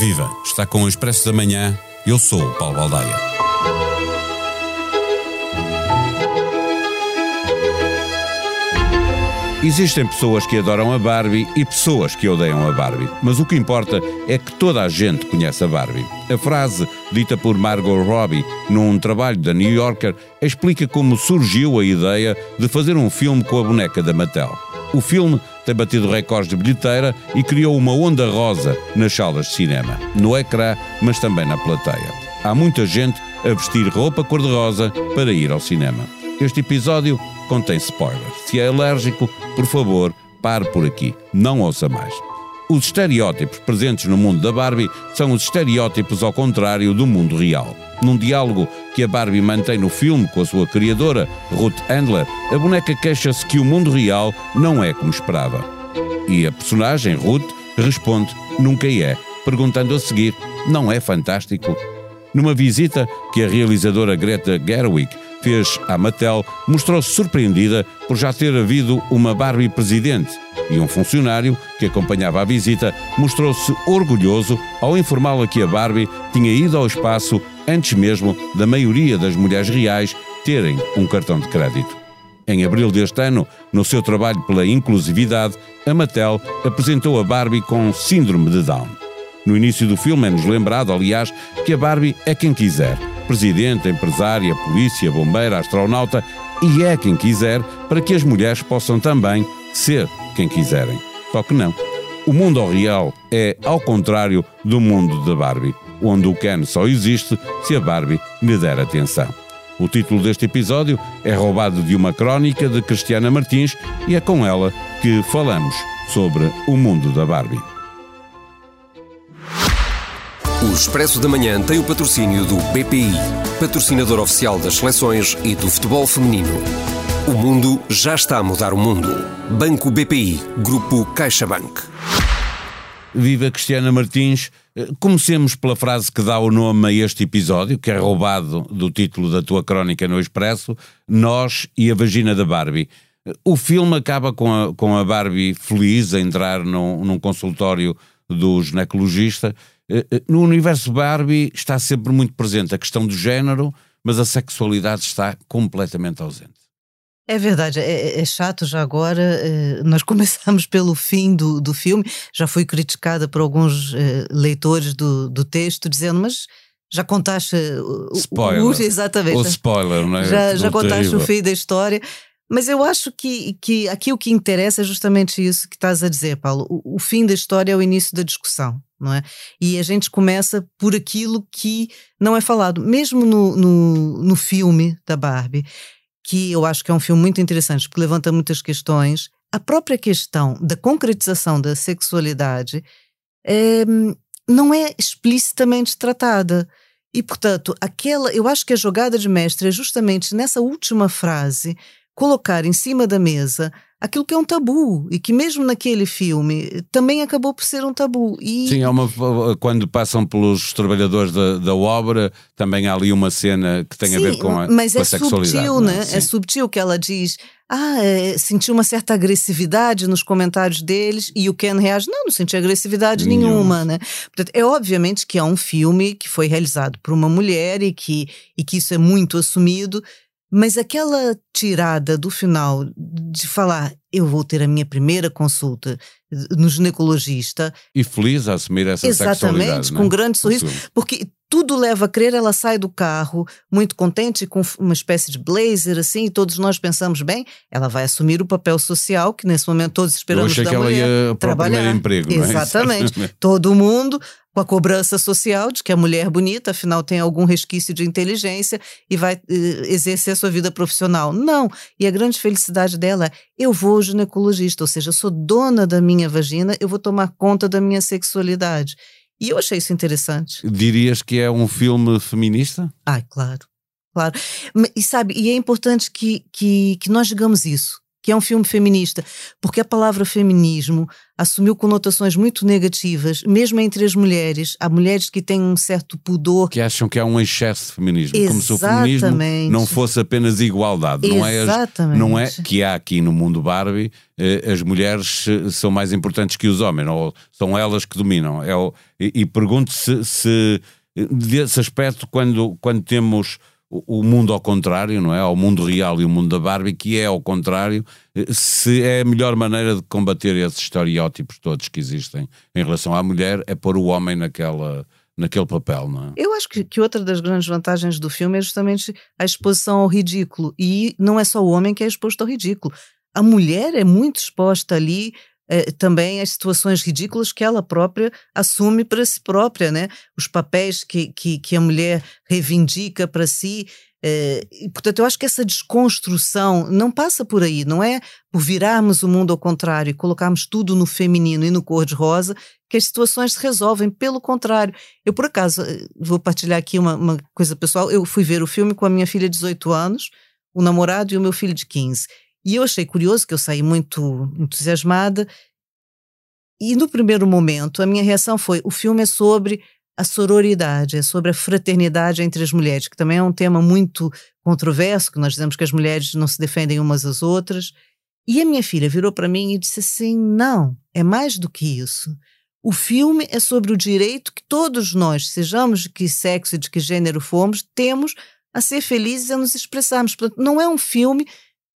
Viva! Está com o Expresso da Manhã. Eu sou o Paulo Baldaia. Existem pessoas que adoram a Barbie e pessoas que odeiam a Barbie, mas o que importa é que toda a gente conhece a Barbie. A frase dita por Margot Robbie num trabalho da New Yorker explica como surgiu a ideia de fazer um filme com a boneca da Mattel. O filme tem batido recordes de bilheteira e criou uma onda rosa nas salas de cinema, no ecrã, mas também na plateia. Há muita gente a vestir roupa cor-de-rosa para ir ao cinema. Este episódio contém spoilers. Se é alérgico, por favor, pare por aqui. Não ouça mais. Os estereótipos presentes no mundo da Barbie são os estereótipos ao contrário do mundo real. Num diálogo que a Barbie mantém no filme com a sua criadora, Ruth Handler, a boneca queixa-se que o mundo real não é como esperava. E a personagem, Ruth, responde: nunca é, perguntando a seguir: não é fantástico? Numa visita que a realizadora Greta Gerwig fez à Mattel, mostrou-se surpreendida por já ter havido uma Barbie presidente e um funcionário que acompanhava a visita mostrou-se orgulhoso ao informá-la que a Barbie tinha ido ao espaço antes mesmo da maioria das mulheres reais terem um cartão de crédito. Em abril deste ano, no seu trabalho pela inclusividade, a Mattel apresentou a Barbie com síndrome de Down. No início do filme é-nos lembrado, aliás, que a Barbie é quem quiser. Presidente, empresária, polícia, bombeira, astronauta e é quem quiser para que as mulheres possam também ser quem quiserem. Só que não. O mundo real é ao contrário do mundo da Barbie, onde o Ken só existe se a Barbie lhe der atenção. O título deste episódio é roubado de uma crónica de Cristiana Martins e é com ela que falamos sobre o mundo da Barbie. O Expresso da Manhã tem o patrocínio do BPI, patrocinador oficial das seleções e do futebol feminino. O mundo já está a mudar o mundo. Banco BPI, Grupo CaixaBank. Viva Cristiana Martins. Comecemos pela frase que dá o nome a este episódio, que é roubado do título da tua crónica no Expresso: Nós e a Vagina da Barbie. O filme acaba com a, com a Barbie feliz a entrar num, num consultório do ginecologista eh, eh, no universo Barbie está sempre muito presente a questão do género, mas a sexualidade está completamente ausente. É verdade, é, é, é chato já agora. Eh, nós começamos pelo fim do, do filme, já fui criticada por alguns leitores do, do texto, dizendo, mas já contaste spoiler. o, exatamente. O spoiler, não é? Já, já contaste terrível. o fim da história. Mas eu acho que, que aqui o que interessa é justamente isso que estás a dizer, Paulo. O, o fim da história é o início da discussão não é? E a gente começa por aquilo que não é falado. Mesmo no, no, no filme da Barbie, que eu acho que é um filme muito interessante, porque levanta muitas questões, a própria questão da concretização da sexualidade é, não é explicitamente tratada. E, portanto, aquela, eu acho que a jogada de mestre é justamente nessa última frase colocar em cima da mesa aquilo que é um tabu e que mesmo naquele filme também acabou por ser um tabu. E... Sim, há uma, quando passam pelos trabalhadores da, da obra, também há ali uma cena que tem Sim, a ver com a, mas com é a sexualidade. Subtil, né? É subtil que ela diz. Ah, é, sentiu uma certa agressividade nos comentários deles e o Ken reage, não, não senti agressividade Nenhum. nenhuma, né? Portanto, é obviamente que é um filme que foi realizado por uma mulher e que, e que isso é muito assumido, mas aquela tirada do final de falar, eu vou ter a minha primeira consulta no ginecologista. E feliz a assumir essa Exatamente, com né? um grande sorriso, porque tudo leva a crer, ela sai do carro muito contente, com uma espécie de blazer, assim, e todos nós pensamos, bem, ela vai assumir o papel social, que nesse momento todos esperamos Eu achei da que ela ia para trabalhar. o primeiro emprego, Exatamente. Não é? Todo mundo com a cobrança social de que a mulher é bonita, afinal tem algum resquício de inteligência e vai uh, exercer a sua vida profissional. Não. E a grande felicidade dela é: eu vou ao ginecologista, ou seja, eu sou dona da minha vagina, eu vou tomar conta da minha sexualidade. E eu achei isso interessante. Dirias que é um filme feminista? Ai, claro. Claro. E sabe, e é importante que, que, que nós digamos isso. Que é um filme feminista, porque a palavra feminismo assumiu conotações muito negativas, mesmo entre as mulheres. Há mulheres que têm um certo pudor. Que acham que há um excesso de feminismo, Exatamente. como se o feminismo não fosse apenas igualdade. Não é, as, não é que há aqui no mundo Barbie eh, as mulheres eh, são mais importantes que os homens, ou são elas que dominam. É e, e pergunto se, se desse aspecto, quando, quando temos o mundo ao contrário, não é? Ao mundo real e o mundo da Barbie, que é ao contrário, se é a melhor maneira de combater esses estereótipos todos que existem em relação à mulher, é pôr o homem naquela, naquele papel, não é? Eu acho que, que outra das grandes vantagens do filme é justamente a exposição ao ridículo. E não é só o homem que é exposto ao ridículo. A mulher é muito exposta ali eh, também as situações ridículas que ela própria assume para si própria, né? Os papéis que, que, que a mulher reivindica para si. Eh, e, portanto, eu acho que essa desconstrução não passa por aí, não é por virarmos o mundo ao contrário e colocarmos tudo no feminino e no cor-de-rosa que as situações se resolvem. Pelo contrário, eu por acaso eh, vou partilhar aqui uma, uma coisa pessoal. Eu fui ver o filme com a minha filha de 18 anos, o namorado e o meu filho de 15. E eu achei curioso, que eu saí muito entusiasmada. E no primeiro momento, a minha reação foi: o filme é sobre a sororidade, é sobre a fraternidade entre as mulheres, que também é um tema muito controverso, que nós dizemos que as mulheres não se defendem umas às outras. E a minha filha virou para mim e disse assim: não, é mais do que isso. O filme é sobre o direito que todos nós, sejamos de que sexo e de que gênero fomos, temos a ser felizes e a nos expressarmos. Portanto, não é um filme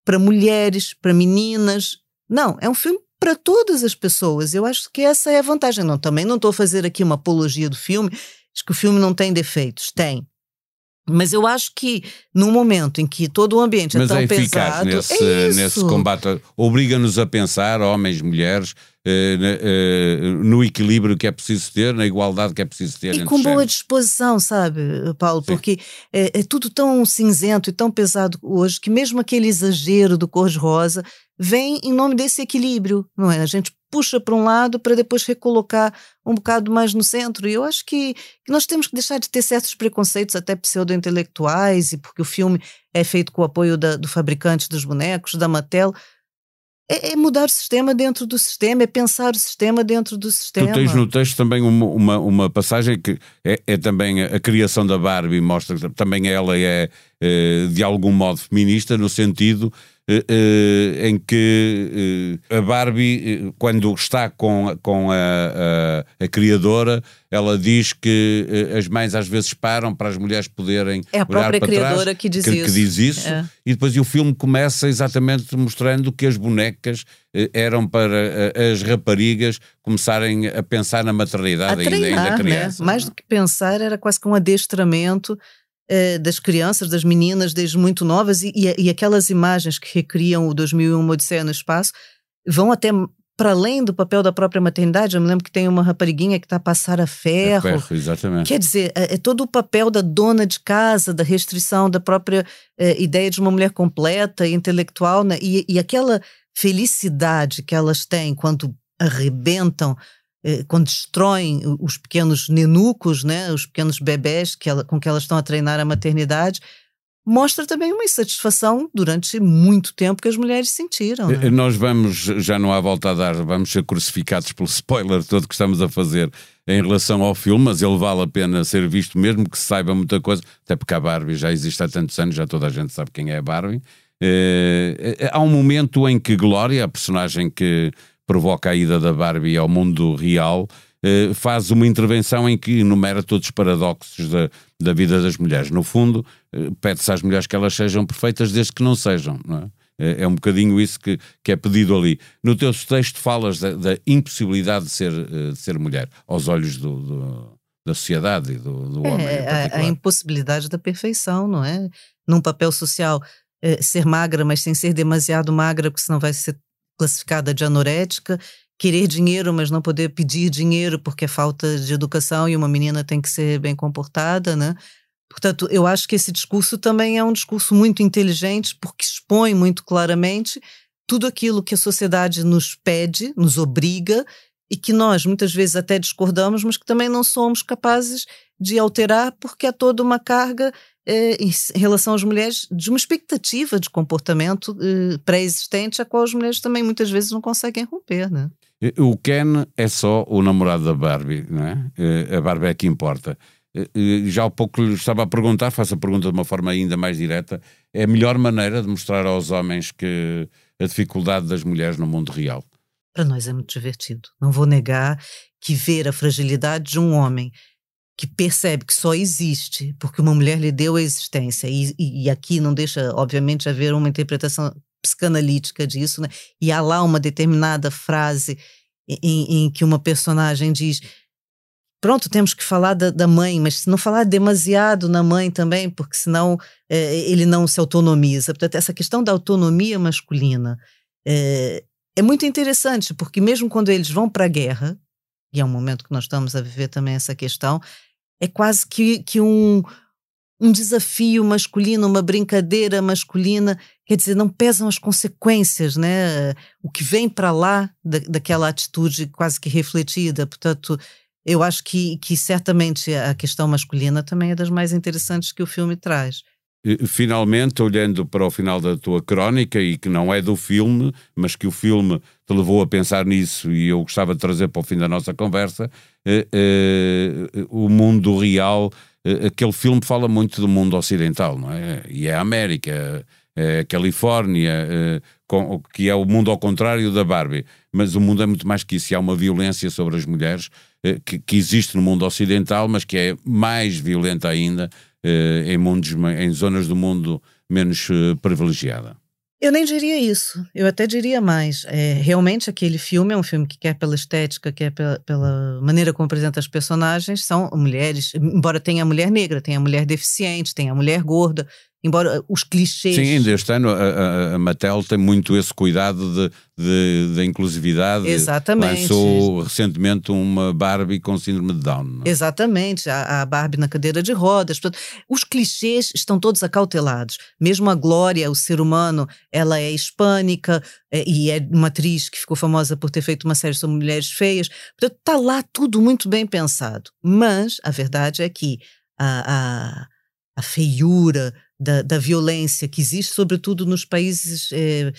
para mulheres, para meninas. Não, é um filme para todas as pessoas. Eu acho que essa é a vantagem. Não, também não estou a fazer aqui uma apologia do filme, acho que o filme não tem defeitos. Tem. Mas eu acho que no momento em que todo o ambiente é Mas tão é pesado, nesse, é nesse combate, obriga-nos a pensar, homens, mulheres, eh, eh, no equilíbrio que é preciso ter, na igualdade que é preciso ter. E com boa disposição, sabe, Paulo? Sim. Porque é, é, tudo tão cinzento e tão pesado hoje que mesmo aquele exagero do cor-de-rosa vem em nome desse equilíbrio, não é? A gente puxa para um lado para depois recolocar um bocado mais no centro. E eu acho que, nós temos que deixar de ter certos preconceitos, até pseudo-intelectuais, e porque o filme é feito com o apoio da, do fabricante dos bonecos, da Mattel é, é, mudar o sistema dentro do sistema, é pensar o sistema dentro do sistema. Tu tens no texto também uma, uma, uma passagem que é, é, também a criação da Barbie, mostra que também ela é, é de algum modo feminista, no sentido em que eh, a Barbie, quando está com, com a, a, a, criadora, ela diz que as mães às vezes param para as mulheres poderem é a própria criadora trás, que diz que, isso. Que diz isso é. E depois o filme começa exatamente mostrando que as bonecas eram para as raparigas começarem a pensar na maternidade a treinar, ainda, ainda criança. Né? Mais do que pensar, era quase que um adestramento eh, das crianças, das meninas, desde muito novas, e, e, aquelas imagens que recriam o 2001 Odisseia no Espaço vão até para além do papel da própria maternidade. Eu me lembro que tem uma rapariguinha que está a passar a ferro. É exatamente. Quer dizer, é, é, todo o papel da dona de casa, da restrição da própria é, ideia de uma mulher completa intelectual, né? e, e aquela felicidade que elas têm quando arrebentam eh, quando destroem os pequenos nenucos, né, os pequenos bebés que ela, com que elas estão a treinar a maternidade, mostra também uma insatisfação durante muito tempo que as mulheres sentiram. Né? Nós vamos, já não há volta a dar, vamos ser crucificados pelo spoiler todo que estamos a fazer em relação ao filme, mas ele vale a pena ser visto, mesmo que se saiba muita coisa, até porque a Barbie já existe há tantos anos, já toda a gente sabe quem é a Barbie. É, há um momento em que Glória, a personagem que provoca a ida da Barbie ao mundo real, eh, faz uma intervenção em que enumera todos os paradoxos da, da vida das mulheres. No fundo, eh, pede-se às mulheres que elas sejam perfeitas desde que não sejam, não é? É, é um bocadinho isso que, que é pedido ali. No teu texto falas da, da impossibilidade de ser, eh, de ser mulher, aos olhos do, do, da sociedade e do, do homem. É, a, a, impossibilidade da perfeição, não é? Num papel social, é, ser magra, mas sem ser demasiado magra, porque senão vai ser classificada de anorética, querer dinheiro, mas não poder pedir dinheiro porque é falta de educação e uma menina tem que ser bem comportada, né? Portanto, eu acho que esse discurso também é um discurso muito inteligente porque expõe muito claramente tudo aquilo que a sociedade nos pede, nos obriga e que nós muitas vezes até discordamos, mas que também não somos capazes de alterar porque há toda uma carga em relação às mulheres de uma expectativa de comportamento eh, pré-existente a qual as mulheres também muitas vezes não conseguem romper, né? O Ken é só o namorado da Barbie, não é? Eh, a Barbie é que importa. Já há pouco lhe estava a perguntar, faço a pergunta de uma forma ainda mais direta, é a melhor maneira de mostrar aos homens que a dificuldade das mulheres no mundo real? Para nós é muito divertido. Não vou negar que ver a fragilidade de um homem que percebe que só existe porque uma mulher lhe deu a existência, e, e, e aqui não deixa, obviamente, haver uma interpretação psicanalítica disso, né? e há lá uma determinada frase em, em que uma personagem diz pronto, temos que falar da, da, mãe, mas se não falar demasiado na mãe também, porque senão é, ele não se autonomiza. Portanto, essa questão da autonomia masculina é, é muito interessante, porque mesmo quando eles vão para a guerra, e é um momento que nós estamos a viver também essa questão, é quase que, que um, um desafio masculino, uma brincadeira masculina, quer dizer, não pesam as consequências, né? O que vem para lá da, daquela atitude quase que refletida. Portanto, eu acho que, que certamente a questão masculina também é das mais interessantes que o filme traz. Finalmente, olhando para o final da tua crónica, e que não é do filme, mas que o filme te levou a pensar nisso, e eu gostava de trazer para o fim da nossa conversa, eh, eh, o mundo real. Eh, aquele filme fala muito do mundo ocidental, não é? E é a América, é a Califórnia, eh, com, que é o mundo ao contrário da Barbie. Mas o mundo é muito mais que isso. E há uma violência sobre as mulheres eh, que, que, existe no mundo ocidental, mas que é mais violenta ainda eh, em, mundos, em zonas do mundo menos eh, privilegiada. Eu nem diria isso, eu até diria mais. É, realmente, aquele filme é um filme que quer pela estética, quer pela, pela, maneira como apresenta as personagens, são mulheres, embora tenha a mulher negra, tenha a mulher deficiente, tenha a mulher gorda, embora os clichês. Sim, ainda este ano a, a, Mattel tem muito esse cuidado de, de inclusividade. Exatamente. Lançou recentemente uma Barbie com síndrome de Down. É? Exatamente, a, a, Barbie na cadeira de rodas. Portanto, os clichês estão todos acautelados. Mesmo a Glória, o ser humano, ela é hispânica é, e é uma atriz que ficou famosa por ter feito uma série sobre mulheres feias. Portanto, está lá tudo muito bem pensado. Mas a verdade é que a, a, a feiura, da, da violência que existe, sobretudo nos países eh,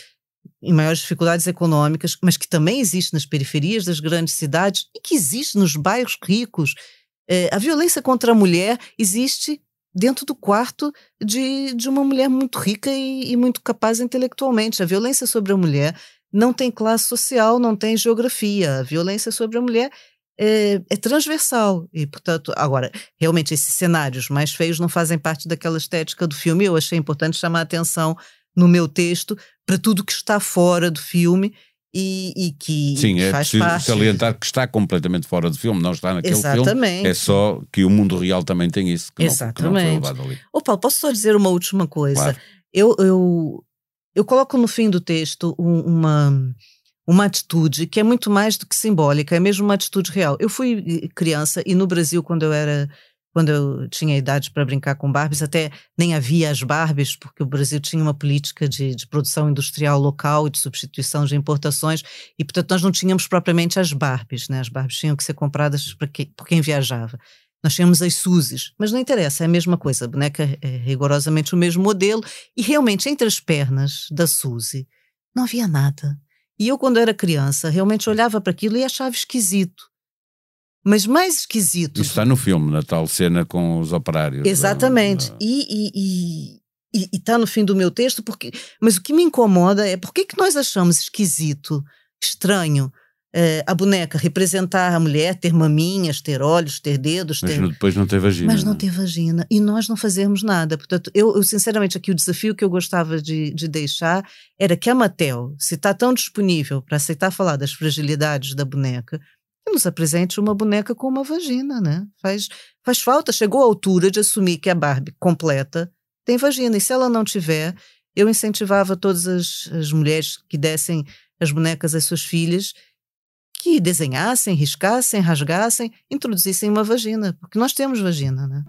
em maiores dificuldades econômicas, mas que também existe nas periferias das grandes cidades e que existe nos bairros ricos. Eh, a violência contra a mulher existe dentro do quarto de, de uma mulher muito rica e, e muito capaz intelectualmente. A violência sobre a mulher não tem classe social, não tem geografia. A violência sobre a mulher é, é, transversal. E, portanto, agora, realmente esses cenários mais feios não fazem parte daquela estética do filme. Eu achei importante chamar a atenção no meu texto para tudo que está fora do filme e, e que Sim, é faz preciso parte. salientar que está completamente fora do filme, não está naquele Exatamente. filme. É só que o mundo real também tem isso. Que Exatamente. Não, que não. Ô Paulo, posso só dizer uma última coisa? Claro. Eu, eu, eu coloco no fim do texto uma uma atitude que é muito mais do que simbólica, é mesmo uma atitude real. Eu fui eh, criança e no Brasil, quando eu era quando eu tinha idade para brincar com Barbies, até nem havia as Barbies, porque o Brasil tinha uma política de, de, produção industrial local e de substituição de importações, e portanto nós não tínhamos propriamente as Barbies, né? as Barbies tinham que ser compradas por, que, por quem viajava. Nós tínhamos as Suzes, mas não interessa, é a mesma coisa, a boneca é rigorosamente o mesmo modelo, e realmente entre as pernas da Suzy não havia nada. E eu, quando era criança, realmente olhava para aquilo e achava esquisito. Mas mais esquisito. Isso está no filme, na tal cena com os operários. Exatamente. Da... E, e, e, e, está no fim do meu texto, porque. Mas o que me incomoda é porque que nós achamos esquisito, estranho, uh, a boneca representar a mulher, ter maminhas, ter olhos, ter dedos. Mas ter... depois não ter vagina. Mas não ter vagina. E nós não fazemos nada. Portanto, eu, eu sinceramente, aqui o desafio que eu gostava de, de deixar era que a Mattel, se está tão disponível para aceitar falar das fragilidades da boneca, que nos apresente uma boneca com uma vagina, né? Faz, faz falta, chegou a altura de assumir que a Barbie completa tem vagina. E se ela não tiver, eu incentivava todas as, as mulheres que dessem as bonecas às suas filhas que desenhassem, riscassem, rasgassem, introduzissem uma vagina, porque nós temos vagina, né?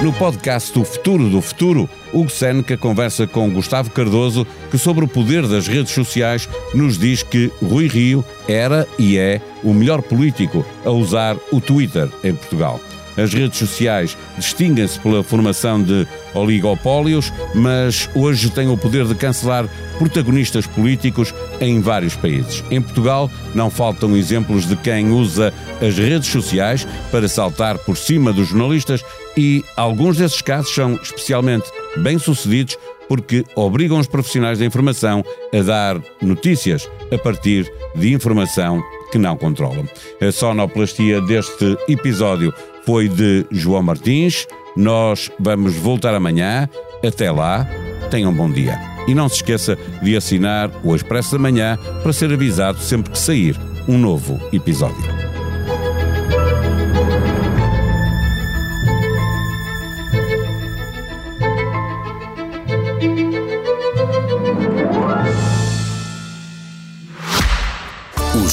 No podcast O Futuro do Futuro, Hugo Seneca conversa com Gustavo Cardoso, que sobre o poder das redes sociais nos diz que Rui Rio era e é o melhor político a usar o Twitter em Portugal. As redes sociais distinguem-se pela formação de oligopólios, mas hoje têm o poder de cancelar protagonistas políticos em vários países. Em Portugal, não faltam exemplos de quem usa as redes sociais para saltar por cima dos jornalistas e alguns desses casos são especialmente bem-sucedidos porque obrigam os profissionais da informação a dar notícias a partir de informação que não controlam. A sonoplastia deste episódio foi de João Martins. Nós vamos voltar amanhã. Até lá, tenham um bom dia. E não se esqueça de assinar o Expresso da Manhã para ser avisado sempre que sair um novo episódio.